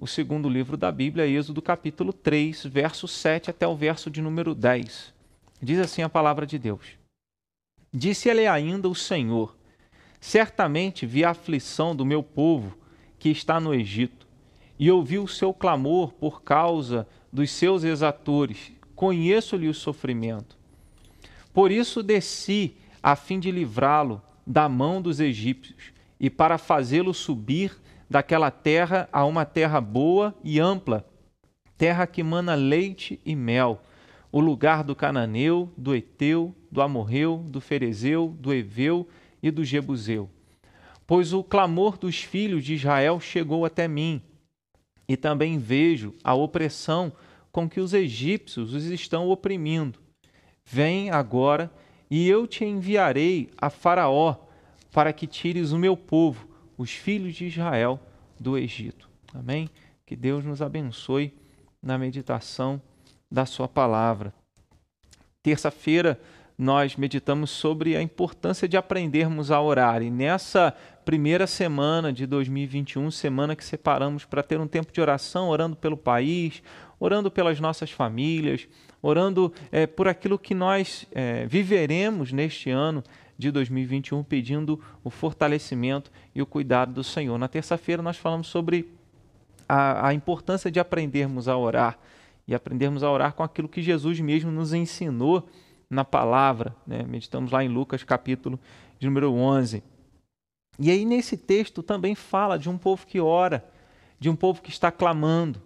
o segundo livro da Bíblia, Êxodo capítulo 3, verso 7 até o verso de número 10. Diz assim a palavra de Deus: Disse-lhe ainda o Senhor: Certamente vi a aflição do meu povo que está no Egito, e ouvi o seu clamor por causa dos seus exatores. Conheço-lhe o sofrimento. Por isso desci a fim de livrá-lo da mão dos egípcios e para fazê-lo subir daquela terra a uma terra boa e ampla, terra que mana leite e mel, o lugar do cananeu, do eteu, do amorreu, do ferezeu, do eveu e do jebuseu. Pois o clamor dos filhos de Israel chegou até mim, e também vejo a opressão com que os egípcios os estão oprimindo. Vem agora, e eu te enviarei a Faraó, para que tires o meu povo, os filhos de Israel, do Egito. Amém? Que Deus nos abençoe na meditação da Sua palavra. Terça-feira, nós meditamos sobre a importância de aprendermos a orar. E nessa primeira semana de 2021, semana que separamos para ter um tempo de oração, orando pelo país, orando pelas nossas famílias, orando é, por aquilo que nós é, viveremos neste ano de 2021, pedindo o fortalecimento e o cuidado do Senhor. Na terça-feira, nós falamos sobre a, a importância de aprendermos a orar e aprendermos a orar com aquilo que Jesus mesmo nos ensinou na palavra. Né? Meditamos lá em Lucas, capítulo de número 11. E aí, nesse texto, também fala de um povo que ora, de um povo que está clamando,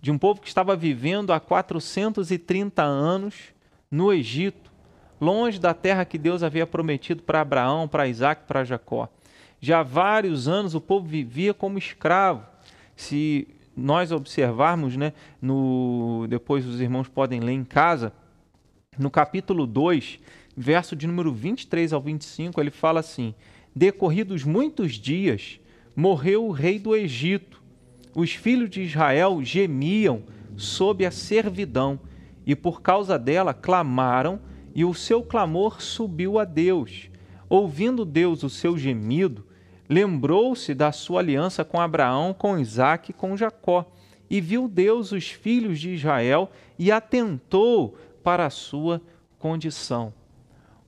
de um povo que estava vivendo há 430 anos no Egito, longe da terra que Deus havia prometido para Abraão, para Isaac, para Jacó. Já há vários anos o povo vivia como escravo. Se nós observarmos, né, no, depois os irmãos podem ler em casa, no capítulo 2, verso de número 23 ao 25, ele fala assim: Decorridos muitos dias, morreu o rei do Egito. Os filhos de Israel gemiam sob a servidão e por causa dela clamaram, e o seu clamor subiu a Deus. Ouvindo Deus o seu gemido, lembrou-se da sua aliança com Abraão, com Isaque e com Jacó, e viu Deus os filhos de Israel e atentou para a sua condição.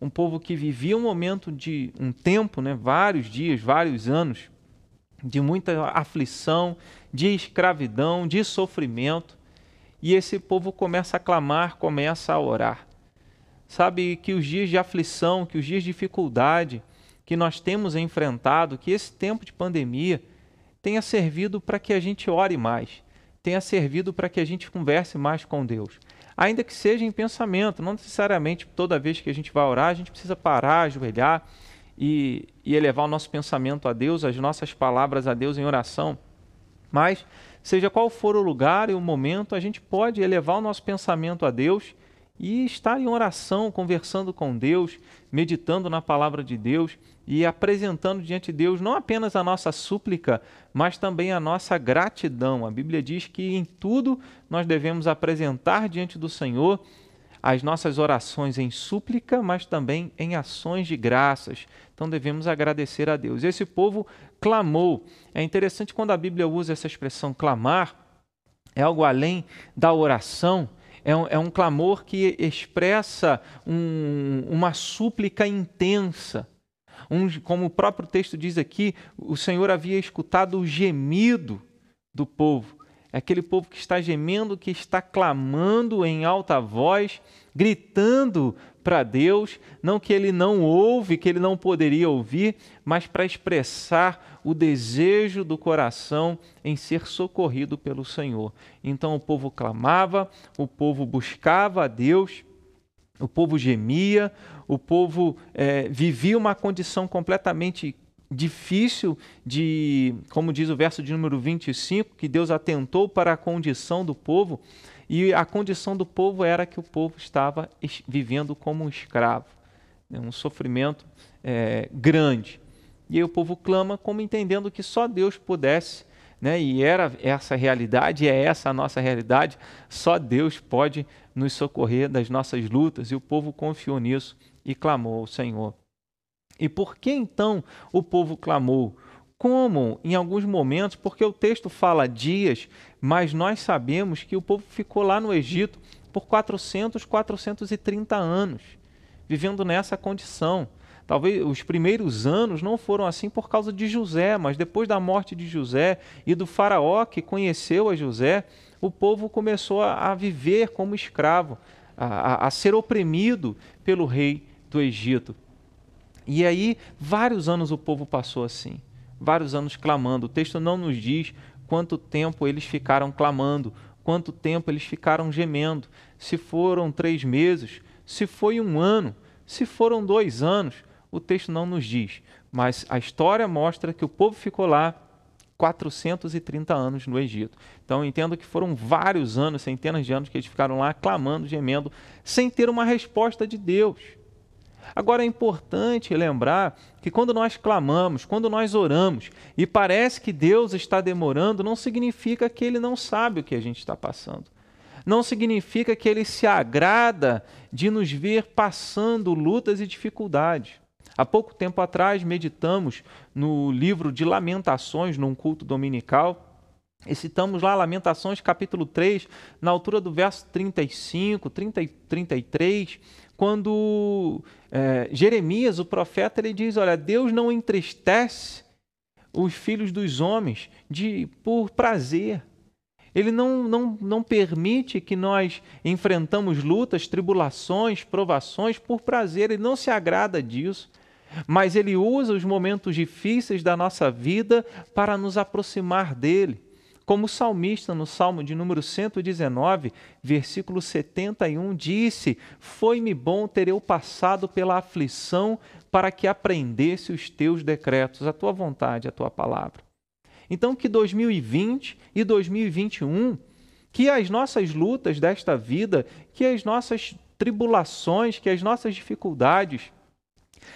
Um povo que vivia um momento de um tempo, né, vários dias, vários anos, de muita aflição, de escravidão, de sofrimento, e esse povo começa a clamar, começa a orar. Sabe que os dias de aflição, que os dias de dificuldade que nós temos enfrentado, que esse tempo de pandemia tenha servido para que a gente ore mais, tenha servido para que a gente converse mais com Deus ainda que seja em pensamento, não necessariamente toda vez que a gente vai orar, a gente precisa parar, ajoelhar e, e elevar o nosso pensamento a Deus, as nossas palavras a Deus em oração. Mas, seja qual for o lugar e o momento, a gente pode elevar o nosso pensamento a Deus e estar em oração, conversando com Deus, meditando na palavra de Deus e apresentando diante de Deus não apenas a nossa súplica, mas também a nossa gratidão. A Bíblia diz que em tudo nós devemos apresentar diante do Senhor as nossas orações em súplica, mas também em ações de graças. Então devemos agradecer a Deus. Esse povo clamou. É interessante quando a Bíblia usa essa expressão clamar, é algo além da oração é um, é um clamor que expressa um, uma súplica intensa. Um, como o próprio texto diz aqui, o Senhor havia escutado o gemido do povo. É aquele povo que está gemendo, que está clamando em alta voz, gritando para Deus, não que ele não ouve, que ele não poderia ouvir, mas para expressar o desejo do coração em ser socorrido pelo Senhor. Então o povo clamava, o povo buscava a Deus, o povo gemia, o povo é, vivia uma condição completamente difícil de, como diz o verso de número 25, que Deus atentou para a condição do povo, e a condição do povo era que o povo estava vivendo como um escravo, né? um sofrimento é, grande. E aí o povo clama como entendendo que só Deus pudesse, né? e era essa realidade, é essa a nossa realidade, só Deus pode nos socorrer das nossas lutas, e o povo confiou nisso e clamou ao Senhor. E por que então o povo clamou? como em alguns momentos, porque o texto fala dias, mas nós sabemos que o povo ficou lá no Egito por 400, 430 anos, vivendo nessa condição. Talvez os primeiros anos não foram assim por causa de José, mas depois da morte de José e do faraó que conheceu a José, o povo começou a, viver como escravo, a, a ser oprimido pelo rei do Egito. E aí, vários anos o povo passou assim vários anos clamando. O texto não nos diz quanto tempo eles ficaram clamando, quanto tempo eles ficaram gemendo. Se foram três meses, se foi um ano, se foram dois anos, o texto não nos diz. Mas a história mostra que o povo ficou lá 430 anos no Egito. Então entendo que foram vários anos, centenas de anos que eles ficaram lá clamando, gemendo, sem ter uma resposta de Deus. Agora é importante lembrar que quando nós clamamos, quando nós oramos e parece que Deus está demorando, não significa que Ele não sabe o que a gente está passando. Não significa que Ele se agrada de nos ver passando lutas e dificuldades. Há pouco tempo atrás meditamos no livro de Lamentações, num culto dominical, e citamos lá Lamentações capítulo 3, na altura do verso 35, 30, 33, quando é, Jeremias, o profeta, ele diz: Olha, Deus não entristece os filhos dos homens de por prazer. Ele não, não, não permite que nós enfrentamos lutas, tribulações, provações por prazer. Ele não se agrada disso. Mas ele usa os momentos difíceis da nossa vida para nos aproximar dele. Como o salmista, no Salmo de número 119, versículo 71, disse: Foi-me bom ter eu passado pela aflição para que aprendesse os teus decretos, a tua vontade, a tua palavra. Então, que 2020 e 2021, que as nossas lutas desta vida, que as nossas tribulações, que as nossas dificuldades,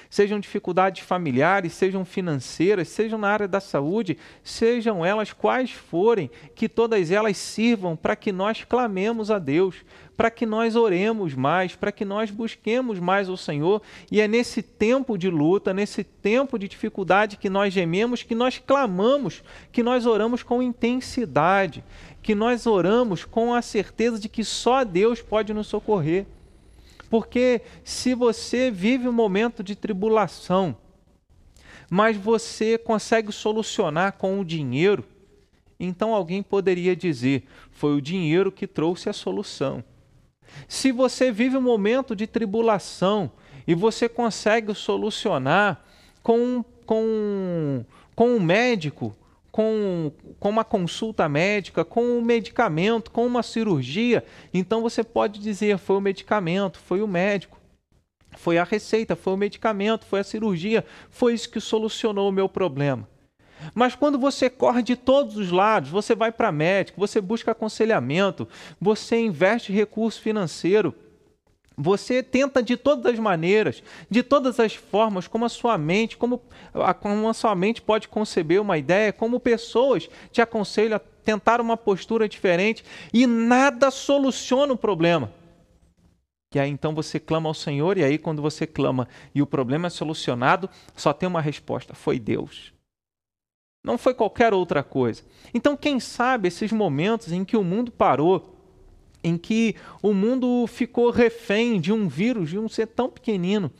sejam dificuldades familiares, sejam financeiras, sejam na área da saúde, sejam elas quais forem, que todas elas sirvam para que nós clamemos a Deus, para que nós oremos mais, para que nós busquemos mais o Senhor. E é nesse tempo de luta, nesse tempo de dificuldade que nós gememos, que nós clamamos, que nós oramos com intensidade, que nós oramos com a certeza de que só Deus pode nos socorrer. Porque se você vive um momento de tribulação, mas você consegue solucionar com o dinheiro, então alguém poderia dizer: foi o dinheiro que trouxe a solução. Se você vive um momento de tribulação e você consegue solucionar com, com, com um médico, com, com uma consulta médica, com um medicamento, com uma cirurgia, então você pode dizer: foi o medicamento, foi o médico, foi a receita, foi o medicamento, foi a cirurgia, foi isso que solucionou o meu problema. Mas quando você corre de todos os lados, você vai para médico, você busca aconselhamento, você investe recurso financeiro, você tenta de todas as maneiras, de todas as formas, como a sua mente, como a, como a sua mente pode conceber uma ideia, como pessoas te aconselham a tentar uma postura diferente e nada soluciona o problema. E aí então você clama ao Senhor, e aí quando você clama e o problema é solucionado, só tem uma resposta: foi Deus. Não foi qualquer outra coisa. Então, quem sabe esses momentos em que o mundo parou, em que o mundo ficou refém de um vírus, de um ser tão pequenino,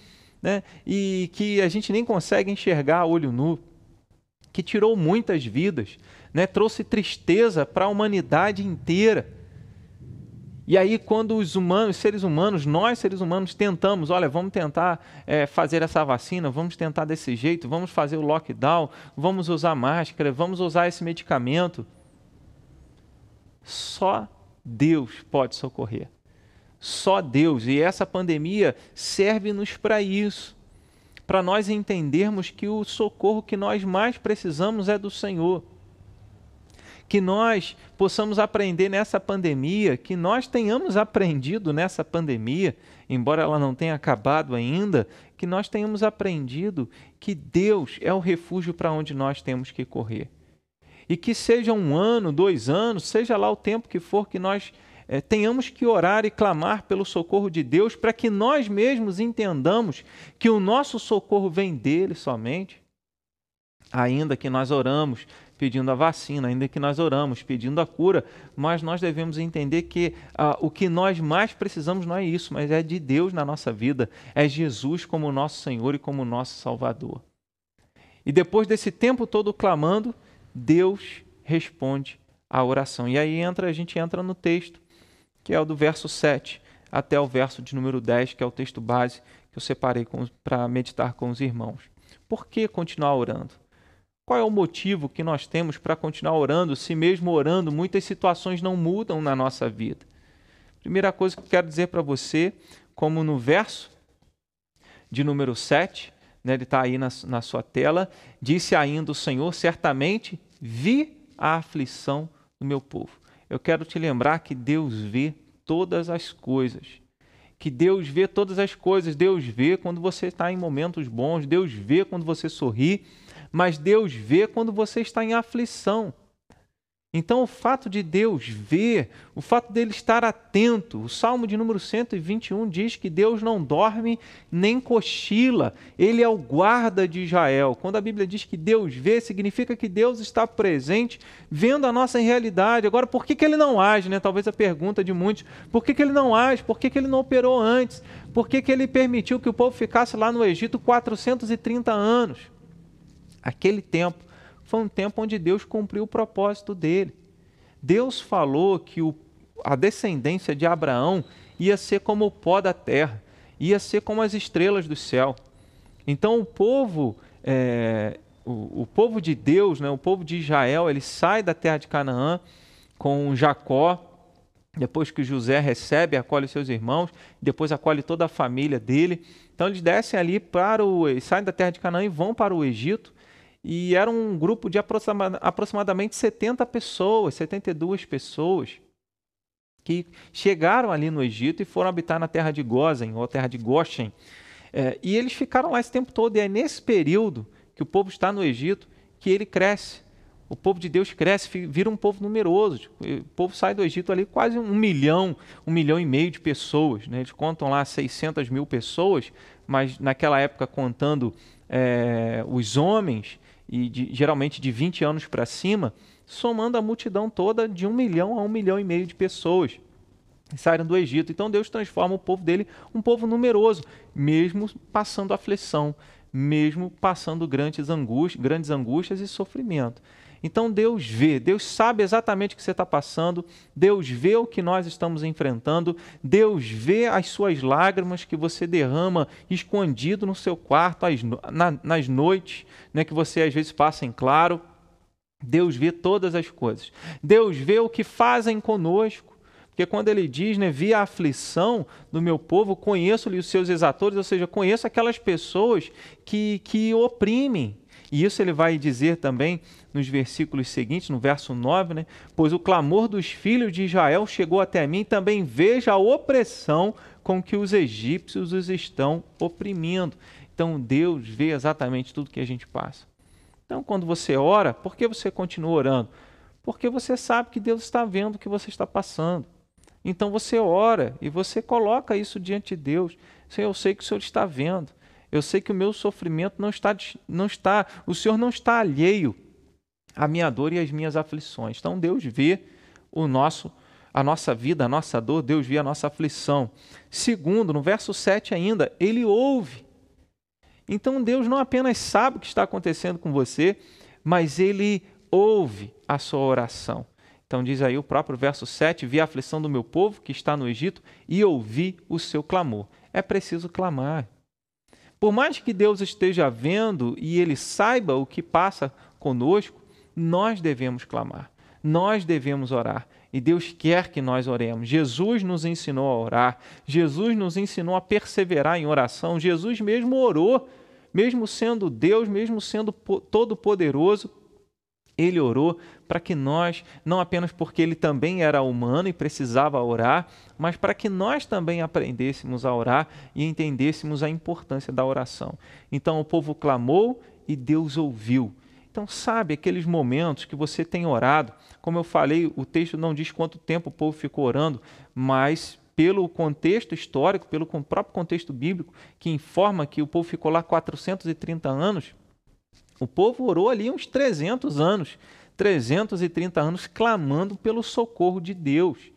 né? e que a gente nem consegue enxergar a olho nu, que tirou muitas vidas, né? trouxe tristeza para a humanidade inteira. E aí, quando os humanos, seres humanos, nós seres humanos, tentamos, olha, vamos tentar é, fazer essa vacina, vamos tentar desse jeito, vamos fazer o lockdown, vamos usar máscara, vamos usar esse medicamento. Só Deus pode socorrer. Só Deus. E essa pandemia serve-nos para isso. Para nós entendermos que o socorro que nós mais precisamos é do Senhor. Que nós possamos aprender nessa pandemia, que nós tenhamos aprendido nessa pandemia, embora ela não tenha acabado ainda, que nós tenhamos aprendido que Deus é o refúgio para onde nós temos que correr e que seja um ano, dois anos, seja lá o tempo que for que nós é, tenhamos que orar e clamar pelo socorro de Deus para que nós mesmos entendamos que o nosso socorro vem dele somente. Ainda que nós oramos pedindo a vacina, ainda que nós oramos pedindo a cura, mas nós devemos entender que ah, o que nós mais precisamos não é isso, mas é de Deus na nossa vida, é Jesus como nosso Senhor e como nosso Salvador. E depois desse tempo todo clamando, Deus responde à oração. E aí entra, a gente entra no texto, que é o do verso 7 até o verso de número 10, que é o texto base que eu separei para meditar com os irmãos. Por que continuar orando? Qual é o motivo que nós temos para continuar orando, se mesmo orando muitas situações não mudam na nossa vida? Primeira coisa que eu quero dizer para você, como no verso de número 7, né, ele está aí na, na sua tela, disse ainda o Senhor: certamente vi a aflição do meu povo. Eu quero te lembrar que Deus vê todas as coisas. Que Deus vê todas as coisas. Deus vê quando você está em momentos bons, Deus vê quando você sorri, mas Deus vê quando você está em aflição. Então, o fato de Deus ver, o fato dele estar atento, o Salmo de número 121 diz que Deus não dorme nem cochila, ele é o guarda de Israel. Quando a Bíblia diz que Deus vê, significa que Deus está presente, vendo a nossa realidade. Agora, por que, que ele não age? Né? Talvez a pergunta de muitos: por que, que ele não age? Por que, que ele não operou antes? Por que, que ele permitiu que o povo ficasse lá no Egito 430 anos? Aquele tempo foi um tempo onde Deus cumpriu o propósito dele. Deus falou que o, a descendência de Abraão ia ser como o pó da terra, ia ser como as estrelas do céu. Então o povo, é, o, o, povo de Deus, né, o povo de Israel, ele sai da terra de Canaã com Jacó, depois que José recebe, acolhe seus irmãos, depois acolhe toda a família dele. Então eles descem ali para o, saem da terra de Canaã e vão para o Egito e era um grupo de aproximadamente 70 pessoas, 72 pessoas, que chegaram ali no Egito e foram habitar na terra de Gozen, ou terra de Goshen. É, e eles ficaram lá esse tempo todo, e é nesse período que o povo está no Egito que ele cresce. O povo de Deus cresce, vira um povo numeroso. O povo sai do Egito ali quase um milhão, um milhão e meio de pessoas. Né? Eles contam lá 600 mil pessoas, mas naquela época contando é, os homens, e de, geralmente de 20 anos para cima, somando a multidão toda de um milhão a um milhão e meio de pessoas saíram do Egito. Então Deus transforma o povo dele um povo numeroso, mesmo passando aflição, mesmo passando grandes angústias, grandes angústias e sofrimento. Então Deus vê, Deus sabe exatamente o que você está passando, Deus vê o que nós estamos enfrentando, Deus vê as suas lágrimas que você derrama escondido no seu quarto nas noites, né, que você às vezes passa em claro. Deus vê todas as coisas. Deus vê o que fazem conosco. Porque quando ele diz, né, vi a aflição do meu povo, conheço-lhe os seus exatores, ou seja, conheço aquelas pessoas que, que oprimem, e isso ele vai dizer também nos versículos seguintes, no verso 9, né? Pois o clamor dos filhos de Israel chegou até mim, também veja a opressão com que os egípcios os estão oprimindo. Então Deus vê exatamente tudo que a gente passa. Então, quando você ora, por que você continua orando? Porque você sabe que Deus está vendo o que você está passando. Então você ora e você coloca isso diante de Deus. Eu sei que o Senhor está vendo. Eu sei que o meu sofrimento não está, não está, o Senhor não está alheio à minha dor e às minhas aflições. Então Deus vê o nosso a nossa vida, a nossa dor, Deus vê a nossa aflição. Segundo, no verso 7 ainda, ele ouve. Então Deus não apenas sabe o que está acontecendo com você, mas ele ouve a sua oração. Então diz aí o próprio verso 7: Vi a aflição do meu povo que está no Egito e ouvi o seu clamor. É preciso clamar. Por mais que Deus esteja vendo e ele saiba o que passa conosco, nós devemos clamar, nós devemos orar. E Deus quer que nós oremos. Jesus nos ensinou a orar, Jesus nos ensinou a perseverar em oração. Jesus mesmo orou, mesmo sendo Deus, mesmo sendo todo-poderoso, ele orou para que nós, não apenas porque ele também era humano e precisava orar, mas para que nós também aprendêssemos a orar e entendêssemos a importância da oração. Então o povo clamou e Deus ouviu. Então, sabe aqueles momentos que você tem orado, como eu falei, o texto não diz quanto tempo o povo ficou orando, mas pelo contexto histórico, pelo próprio contexto bíblico, que informa que o povo ficou lá 430 anos, O povo orou ali uns 300 anos, 330 anos, clamando pelo socorro de Deus.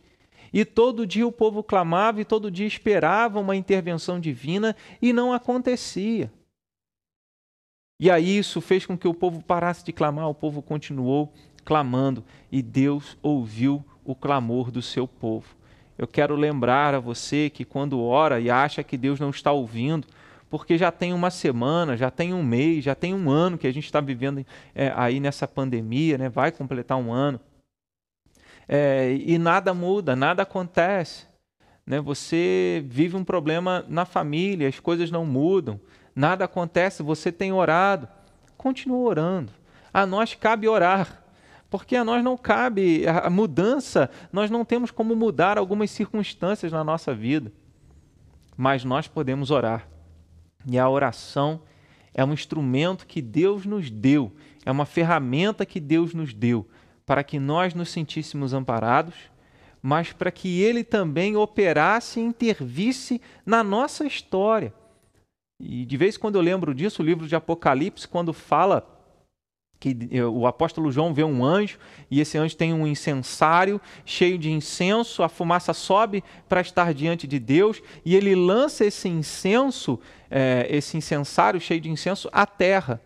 E todo dia o povo clamava e todo dia esperava uma intervenção divina e não acontecia. E aí isso fez com que o povo parasse de clamar, o povo continuou clamando e Deus ouviu o clamor do seu povo. Eu quero lembrar a você que quando ora e acha que Deus não está ouvindo, porque já tem uma semana, já tem um mês, já tem um ano que a gente está vivendo é, aí nessa pandemia, né? vai completar um ano, é, e nada muda, nada acontece. Né? Você vive um problema na família, as coisas não mudam, nada acontece, você tem orado, continua orando. A nós cabe orar, porque a nós não cabe a mudança, nós não temos como mudar algumas circunstâncias na nossa vida, mas nós podemos orar. E a oração é um instrumento que Deus nos deu, é uma ferramenta que Deus nos deu para que nós nos sentíssemos amparados, mas para que Ele também operasse e intervisse na nossa história. E de vez em quando eu lembro disso, o livro de Apocalipse, quando fala que o apóstolo João vê um anjo e esse anjo tem um incensário cheio de incenso, a fumaça sobe para estar diante de Deus e ele lança esse incenso, é, esse incensário cheio de incenso à terra,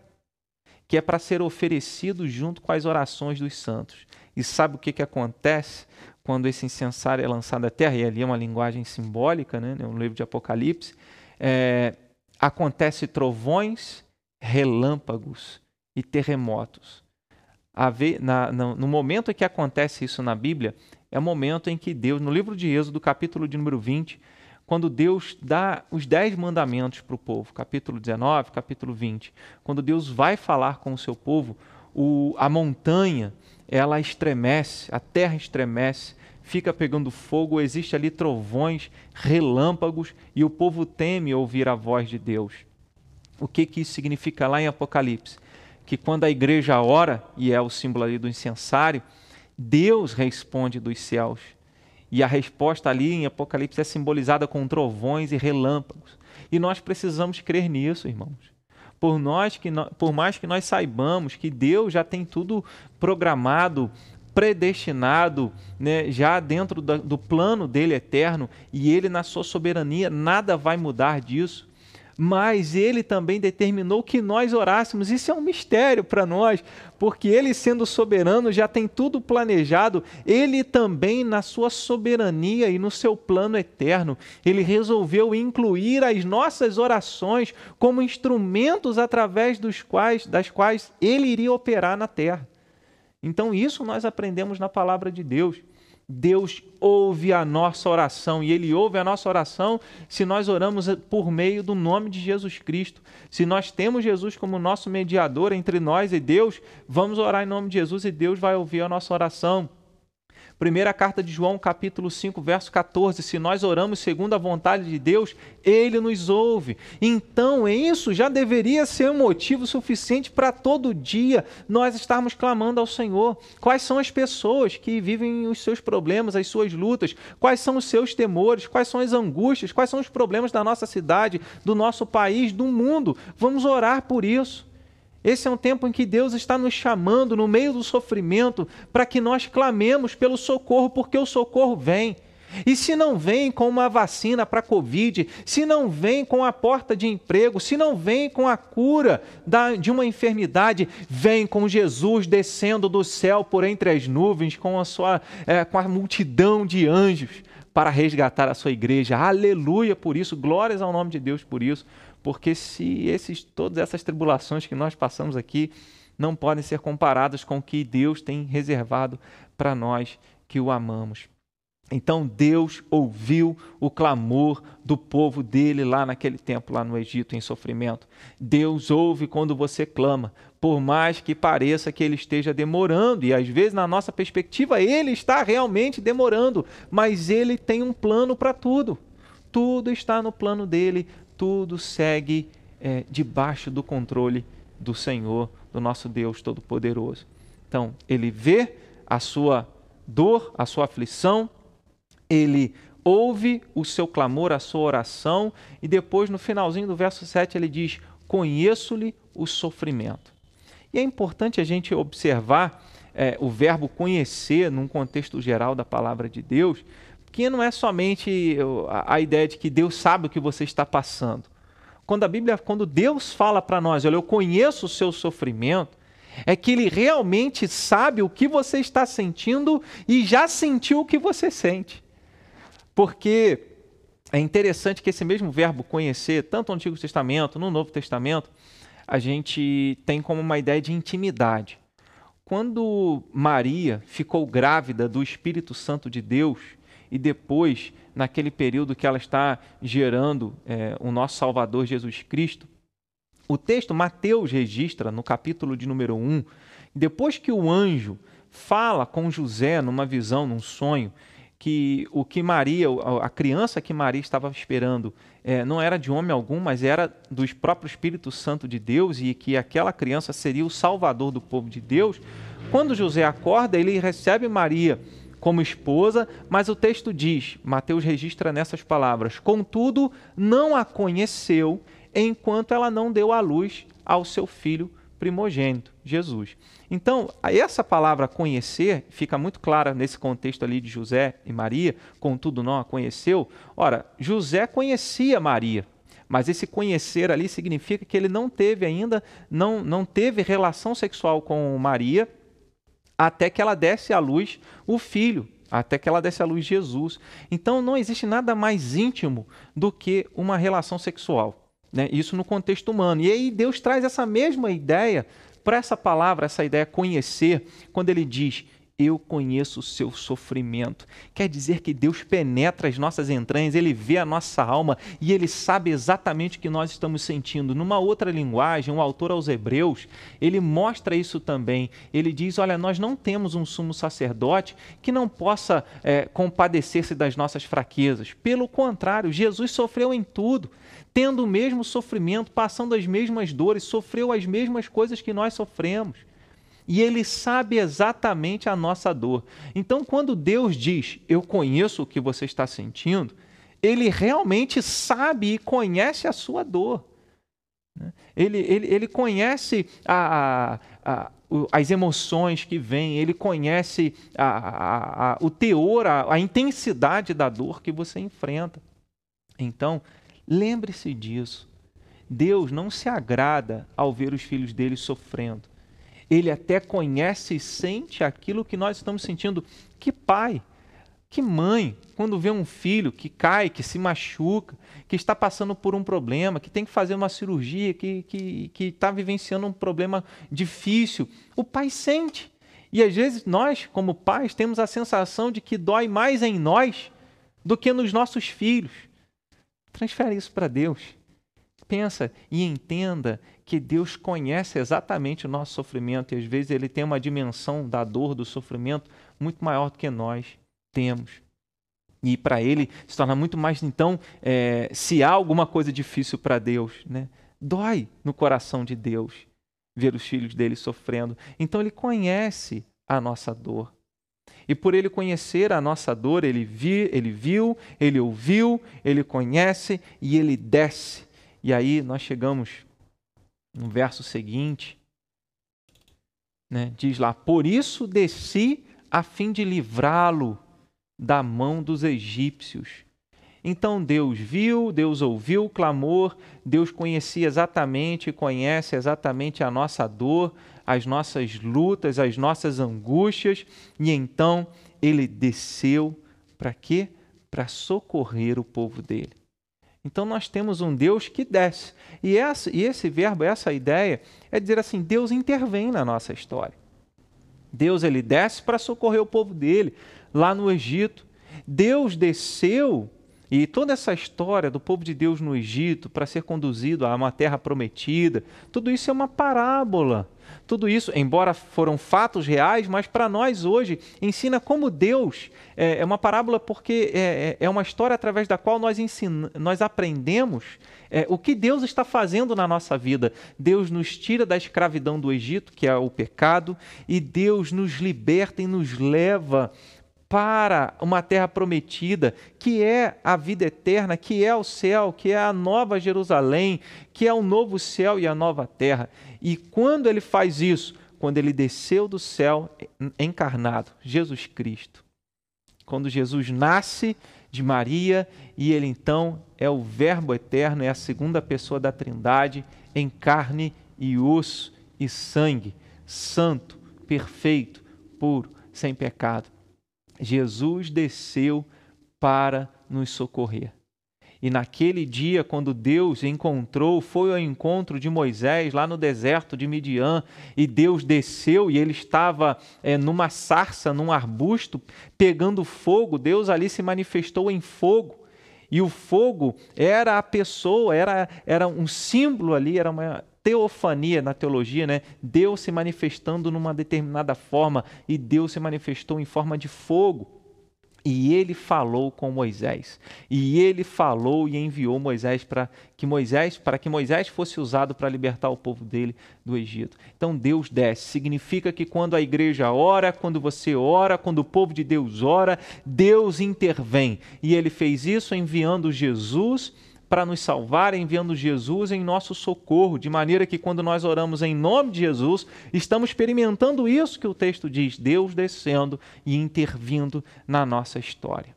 que é para ser oferecido junto com as orações dos santos. E sabe o que, que acontece quando esse incensário é lançado à terra? E ali é uma linguagem simbólica, né, no livro de Apocalipse. É, acontece trovões, relâmpagos e terremotos. No momento em que acontece isso na Bíblia, é o momento em que Deus, no livro de Êxodo, capítulo de número 20, quando Deus dá os dez mandamentos para o povo, capítulo 19, capítulo 20, quando Deus vai falar com o seu povo, o, a montanha ela estremece, a terra estremece, fica pegando fogo, existe ali trovões, relâmpagos e o povo teme ouvir a voz de Deus. O que, que isso significa lá em Apocalipse? que quando a igreja ora, e é o símbolo ali do incensário, Deus responde dos céus. E a resposta ali em Apocalipse é simbolizada com trovões e relâmpagos. E nós precisamos crer nisso, irmãos. Por, nós que por mais que nós saibamos que Deus já tem tudo programado, predestinado, né, já dentro do, do plano dele eterno, e ele, na sua soberania, nada vai mudar disso mas ele também determinou que nós orássemos. Isso é um mistério para nós, porque ele, sendo soberano, já tem tudo planejado. Ele também, na sua soberania e no seu plano eterno, ele resolveu incluir as nossas orações como instrumentos através dos quais, das quais ele iria operar na terra. Então, isso nós aprendemos na palavra de Deus. Deus ouve a nossa oração e Ele ouve a nossa oração se nós oramos por meio do nome de Jesus Cristo. Se nós temos Jesus como nosso mediador entre nós e Deus, vamos orar em nome de Jesus e Deus vai ouvir a nossa oração. Primeira carta de João, capítulo 5, verso 14. Se nós oramos segundo a vontade de Deus, ele nos ouve. Então, isso já deveria ser um motivo suficiente para todo dia nós estarmos clamando ao Senhor. Quais são as pessoas que vivem os seus problemas, as suas lutas? Quais são os seus temores? Quais são as angústias? Quais são os problemas da nossa cidade, do nosso país, do mundo? Vamos orar por isso. Esse é um tempo em que Deus está nos chamando no meio do sofrimento para que nós clamemos pelo socorro, porque o socorro vem. E se não vem com uma vacina para a Covid, se não vem com a porta de emprego, se não vem com a cura da, de uma enfermidade, vem com Jesus descendo do céu por entre as nuvens, com a, sua, é, com a multidão de anjos para resgatar a sua igreja. Aleluia por isso, glórias ao nome de Deus por isso porque se esses, todas essas tribulações que nós passamos aqui não podem ser comparadas com o que Deus tem reservado para nós que o amamos. Então Deus ouviu o clamor do povo dele lá naquele tempo, lá no Egito, em sofrimento. Deus ouve quando você clama, por mais que pareça que ele esteja demorando, e às vezes, na nossa perspectiva, ele está realmente demorando, mas ele tem um plano para tudo. Tudo está no plano dele, tudo segue é, debaixo do controle do Senhor, do nosso Deus Todo-Poderoso. Então, ele vê a sua dor, a sua aflição, ele ouve o seu clamor, a sua oração, e depois, no finalzinho do verso 7, ele diz: Conheço-lhe o sofrimento. E é importante a gente observar é, o verbo conhecer num contexto geral da palavra de Deus, que não é somente a, ideia de que Deus sabe o que você está passando. Quando a Bíblia, quando Deus fala para nós, olha, eu conheço o seu sofrimento, é que ele realmente sabe o que você está sentindo e já sentiu o que você sente. Porque é interessante que esse mesmo verbo conhecer, tanto no Antigo Testamento, no Novo Testamento, a gente tem como uma ideia de intimidade. Quando Maria ficou grávida do Espírito Santo de Deus e depois, naquele período que ela está gerando é, o nosso Salvador Jesus Cristo, o texto Mateus registra no capítulo de número 1, depois que o anjo fala com José numa visão, num sonho, que o que Maria, a criança que Maria estava esperando, é, não era de homem algum, mas era do próprio Espírito Santo de Deus e que aquela criança seria o salvador do povo de Deus. Quando José acorda, ele recebe Maria como esposa, mas o texto diz, Mateus registra nessas palavras: Contudo, não a conheceu enquanto ela não deu à luz ao seu filho primogênito, Jesus. Então, essa palavra conhecer fica muito clara nesse contexto ali de José e Maria, contudo não a conheceu. Ora, José conhecia Maria, mas esse conhecer ali significa que ele não teve ainda, não, não teve relação sexual com Maria até que ela desse à luz o filho, até que ela desse à luz Jesus. Então não existe nada mais íntimo do que uma relação sexual. Né? Isso no contexto humano. E aí Deus traz essa mesma ideia para essa palavra, essa ideia conhecer, quando ele diz: eu conheço o seu sofrimento. Quer dizer que Deus penetra as nossas entranhas, ele vê a nossa alma e ele sabe exatamente o que nós estamos sentindo. Numa outra linguagem, o autor aos Hebreus, ele mostra isso também. Ele diz: Olha, nós não temos um sumo sacerdote que não possa é, compadecer-se das nossas fraquezas. Pelo contrário, Jesus sofreu em tudo tendo o mesmo sofrimento, passando as mesmas dores, sofreu as mesmas coisas que nós sofremos. E ele sabe exatamente a nossa dor. Então, quando Deus diz, Eu conheço o que você está sentindo, ele realmente sabe e conhece a sua dor. Né? Ele, ele, ele conhece a, a, a, as emoções que vêm, ele conhece a, o teor, a intensidade da dor que você enfrenta. Então, Lembre-se disso. Deus não se agrada ao ver os filhos dele sofrendo. Ele até conhece e sente aquilo que nós estamos sentindo. Que pai, que mãe, quando vê um filho que cai, que se machuca, que está passando por um problema, que tem que fazer uma cirurgia, que, está vivenciando um problema difícil, o pai sente. E às vezes nós, como pais, temos a sensação de que dói mais em nós do que nos nossos filhos. Transfere isso para Deus. Pensa e entenda que Deus conhece exatamente o nosso sofrimento e às vezes ele tem uma dimensão da dor, do sofrimento muito maior do que nós temos. E para ele se torna muito mais, então, é, se há alguma coisa difícil para Deus, né? dói no coração de Deus ver os filhos dele sofrendo. Então ele conhece a nossa dor. E por ele conhecer a nossa dor, ele, vi, ele viu, ele ouviu, ele conhece e ele desce. E aí nós chegamos no verso seguinte, né? diz lá: Por isso desci a fim de livrá-lo da mão dos egípcios. Então Deus viu, Deus ouviu o clamor, Deus conhecia exatamente conhece exatamente a nossa dor, as nossas lutas, as nossas angústias, e então ele desceu para quê? Para socorrer o povo dele. Então nós temos um Deus que desce. E, essa, e esse verbo, essa ideia, é dizer assim: Deus intervém na nossa história. Deus ele desce para socorrer o povo dele lá no Egito. Deus desceu e toda essa história do povo de Deus no Egito para ser conduzido a uma terra prometida, tudo isso é uma parábola. Tudo isso, embora foram fatos reais, mas para nós hoje ensina como Deus é, é uma parábola porque é, é, é, uma história através da qual nós, ensina, nós aprendemos é, o que Deus está fazendo na nossa vida. Deus nos tira da escravidão do Egito, que é o pecado, e Deus nos liberta e nos leva para uma terra prometida, que é a vida eterna, que é o céu, que é a nova Jerusalém, que é o novo céu e a nova terra. E quando ele faz isso? Quando ele desceu do céu encarnado, Jesus Cristo. Quando Jesus nasce de Maria e ele então é o Verbo eterno, é a segunda pessoa da Trindade, em carne e osso e sangue, santo, perfeito, puro, sem pecado. Jesus desceu para nos socorrer. E naquele dia, quando Deus encontrou, foi ao encontro de Moisés lá no deserto de Midian, e Deus desceu e ele estava é, numa sarça, num arbusto, pegando fogo. Deus ali se manifestou em fogo. E o fogo era a pessoa, era, era um símbolo ali, era uma teofania na teologia, né? Deus se manifestando numa determinada forma e Deus se manifestou em forma de fogo. E ele falou com Moisés. E ele falou e enviou Moisés para que Moisés, para que Moisés fosse usado para libertar o povo dele do Egito. Então Deus desce. Significa que quando a igreja ora, quando você ora, quando o povo de Deus ora, Deus intervém. E ele fez isso enviando Jesus para nos salvar, enviando Jesus em nosso socorro, de maneira que quando nós oramos em nome de Jesus, estamos experimentando isso que o texto diz: Deus descendo e intervindo na nossa história.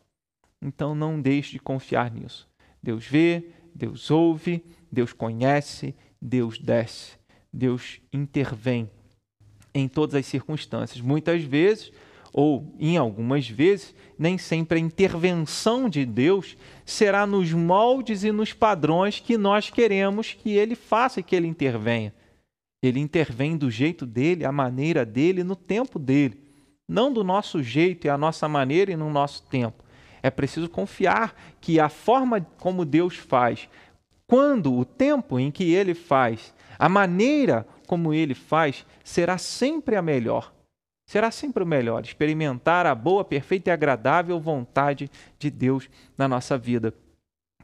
Então não deixe de confiar nisso. Deus vê, Deus ouve, Deus conhece, Deus desce, Deus intervém em todas as circunstâncias. Muitas vezes ou em algumas vezes, nem sempre a intervenção de Deus será nos moldes e nos padrões que nós queremos que ele faça e que ele intervenha. Ele intervém do jeito dele, a maneira dele, no tempo dele, não do nosso jeito e a nossa maneira e no nosso tempo. É preciso confiar que a forma como Deus faz, quando o tempo em que ele faz, a maneira como ele faz, será sempre a melhor será sempre o melhor, experimentar a boa, perfeita e agradável vontade de Deus na nossa vida.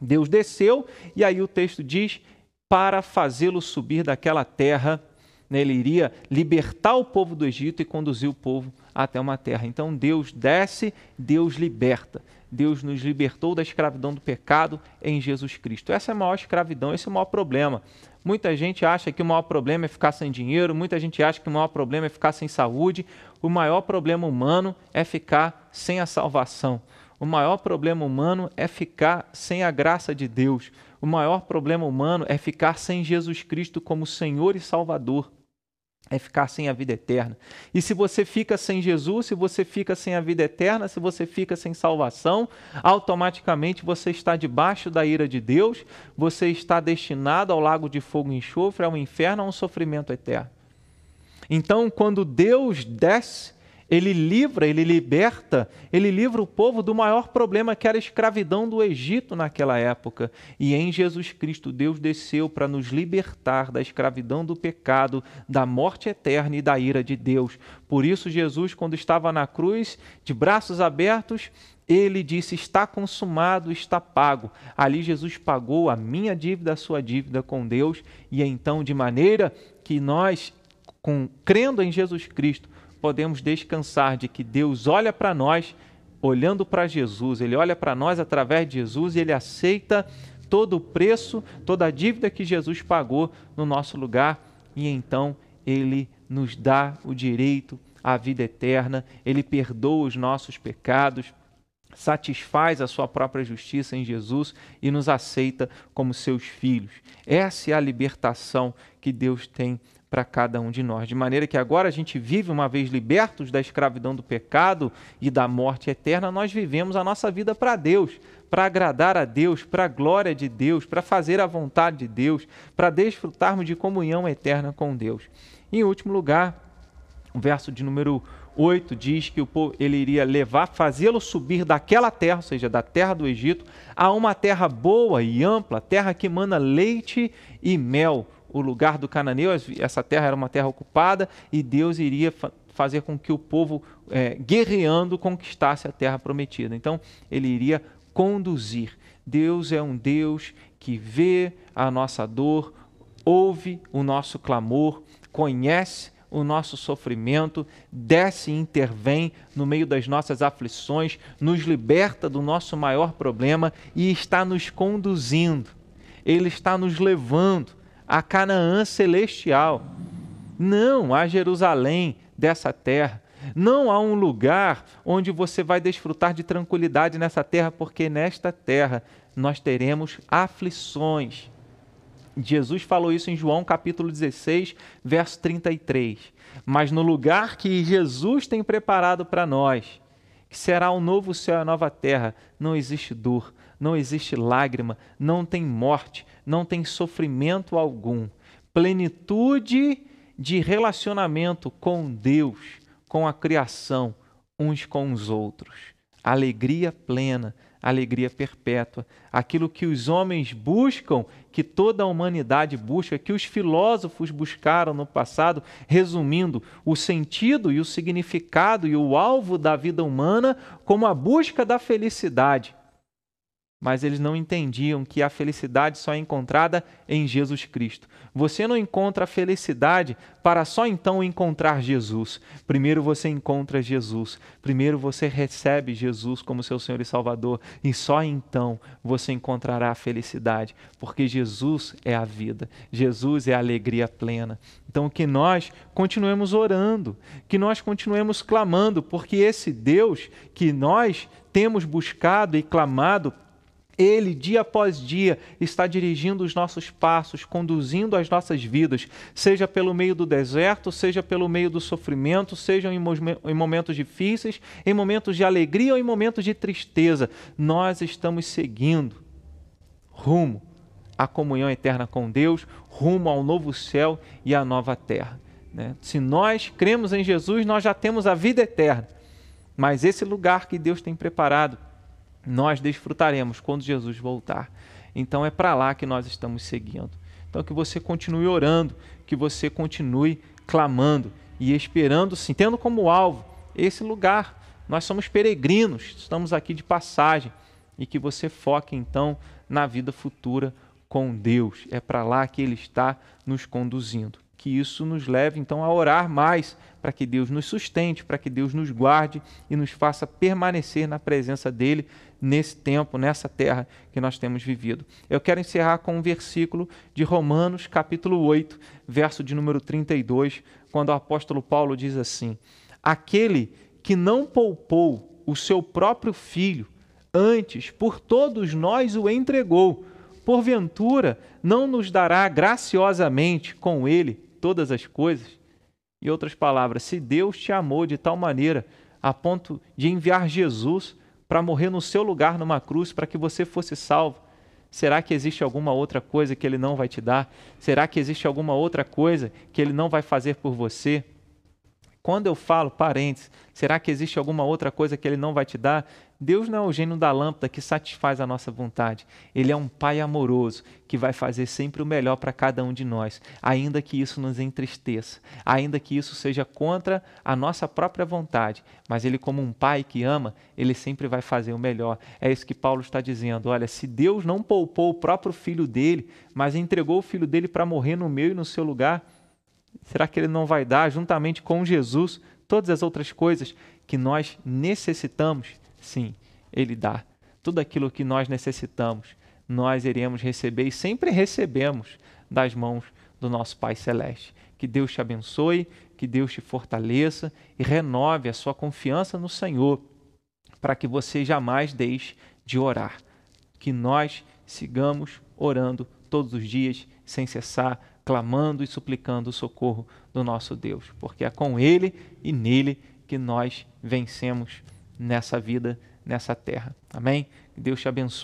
Deus desceu, e aí o texto diz: para fazê-lo subir daquela terra, né, ele iria libertar o povo do Egito e conduzir o povo até uma terra. Então Deus desce, Deus liberta. Deus nos libertou da escravidão do pecado em Jesus Cristo. Essa é a maior escravidão, esse é o maior problema. Muita gente acha que o maior problema é ficar sem dinheiro, muita gente acha que o maior problema é ficar sem saúde. O maior problema humano é ficar sem a salvação. O maior problema humano é ficar sem a graça de Deus. O maior problema humano é ficar sem Jesus Cristo como Senhor e Salvador é ficar sem a vida eterna. E se você fica sem Jesus, se você fica sem a vida eterna, se você fica sem salvação, automaticamente você está debaixo da ira de Deus, você está destinado ao lago de fogo e enxofre, ao inferno, a um sofrimento eterno. Então, quando Deus desce ele livra, ele liberta, ele livra o povo do maior problema que era a escravidão do Egito naquela época. E em Jesus Cristo, Deus desceu para nos libertar da escravidão do pecado, da morte eterna e da ira de Deus. Por isso, Jesus, quando estava na cruz, de braços abertos, ele disse: Está consumado, está pago. Ali Jesus pagou a minha dívida, a sua dívida com Deus, e então, de maneira que nós, com, crendo em Jesus Cristo, podemos descansar de que Deus olha para nós, olhando para Jesus, Ele olha para nós através de Jesus e Ele aceita todo o preço, toda a dívida que Jesus pagou no nosso lugar. E então Ele nos dá o direito à vida eterna, Ele perdoa os nossos pecados, satisfaz a sua própria justiça em Jesus e nos aceita como seus filhos. Essa é a libertação que Deus tem para cada um de nós. De maneira que agora a gente vive, uma vez libertos da escravidão do pecado e da morte eterna, nós vivemos a nossa vida para Deus, para agradar a Deus, para a glória de Deus, para fazer a vontade de Deus, para desfrutarmos de comunhão eterna com Deus. Em último lugar, o verso de número 8 diz que o povo, ele iria levar, fazê-lo subir daquela terra, ou seja, da terra do Egito, a uma terra boa e ampla, terra que mana leite e mel, o lugar do cananeu, essa terra era uma terra ocupada, e Deus iria fa fazer com que o povo, é, guerreando, conquistasse a terra prometida. Então, ele iria conduzir. Deus é um Deus que vê a nossa dor, ouve o nosso clamor, conhece o nosso sofrimento, desce e intervém no meio das nossas aflições, nos liberta do nosso maior problema e está nos conduzindo. Ele está nos levando a Canaã celestial. Não a Jerusalém dessa terra. Não há um lugar onde você vai desfrutar de tranquilidade nessa terra, porque nesta terra nós teremos aflições. Jesus falou isso em João capítulo 16, verso 33. Mas no lugar que Jesus tem preparado para nós, que será o um novo céu e a nova terra, não existe dor, não existe lágrima, não tem morte, não tem sofrimento algum. Plenitude de relacionamento com Deus, com a criação, uns com os outros. Alegria plena, alegria perpétua. Aquilo que os homens buscam, que toda a humanidade busca, que os filósofos buscaram no passado, resumindo, o sentido e o significado e o alvo da vida humana como a busca da felicidade mas eles não entendiam que a felicidade só é encontrada em Jesus Cristo. Você não encontra a felicidade para só então encontrar Jesus. Primeiro você encontra Jesus, primeiro você recebe Jesus como seu Senhor e Salvador, e só então você encontrará a felicidade, porque Jesus é a vida, Jesus é a alegria plena. Então, que nós continuemos orando, que nós continuemos clamando, porque esse Deus que nós temos buscado e clamado ele, dia após dia, está dirigindo os nossos passos, conduzindo as nossas vidas, seja pelo meio do deserto, seja pelo meio do sofrimento, seja em momentos difíceis, em momentos de alegria ou em momentos de tristeza. Nós estamos seguindo rumo à comunhão eterna com Deus, rumo ao novo céu e à nova terra. Né? Se nós cremos em Jesus, nós já temos a vida eterna. Mas esse lugar que Deus tem preparado nós desfrutaremos quando Jesus voltar. Então é para lá que nós estamos seguindo. Então que você continue orando, que você continue clamando e esperando, sim, tendo como alvo esse lugar. Nós somos peregrinos, estamos aqui de passagem e que você foque então na vida futura com Deus. É para lá que Ele está nos conduzindo. Que isso nos leve então a orar mais para que Deus nos sustente, para que Deus nos guarde e nos faça permanecer na presença dEle nesse tempo, nessa terra que nós temos vivido. Eu quero encerrar com um versículo de Romanos, capítulo 8, verso de número 32, quando o apóstolo Paulo diz assim: Aquele que não poupou o seu próprio filho, antes por todos nós o entregou, porventura não nos dará graciosamente com ele todas as coisas? Em outras palavras, se Deus te amou de tal maneira a ponto de enviar Jesus para morrer no seu lugar numa cruz para que você fosse salvo? Será que existe alguma outra coisa que ele não vai te dar? Será que existe alguma outra coisa que ele não vai fazer por você? Quando eu falo parentes, será que existe alguma outra coisa que ele não vai te dar? Deus não é o gênio da lâmpada que satisfaz a nossa vontade. Ele é um pai amoroso que vai fazer sempre o melhor para cada um de nós, ainda que isso nos entristeça, ainda que isso seja contra a nossa própria vontade. Mas ele, como um pai que ama, ele sempre vai fazer o melhor. É isso que Paulo está dizendo. Olha, se Deus não poupou o próprio filho dele, mas entregou o filho dele para morrer no meu e no seu lugar, será que ele não vai dar, juntamente com Jesus, todas as outras coisas que nós necessitamos? Sim, Ele dá. Tudo aquilo que nós necessitamos, nós iremos receber e sempre recebemos das mãos do nosso Pai Celeste. Que Deus te abençoe, que Deus te fortaleça e renove a sua confiança no Senhor, para que você jamais deixe de orar. Que nós sigamos orando todos os dias, sem cessar, clamando e suplicando o socorro do nosso Deus, porque é com Ele e nele que nós vencemos nessa vida, nessa terra. Amém? Que Deus te abençoe.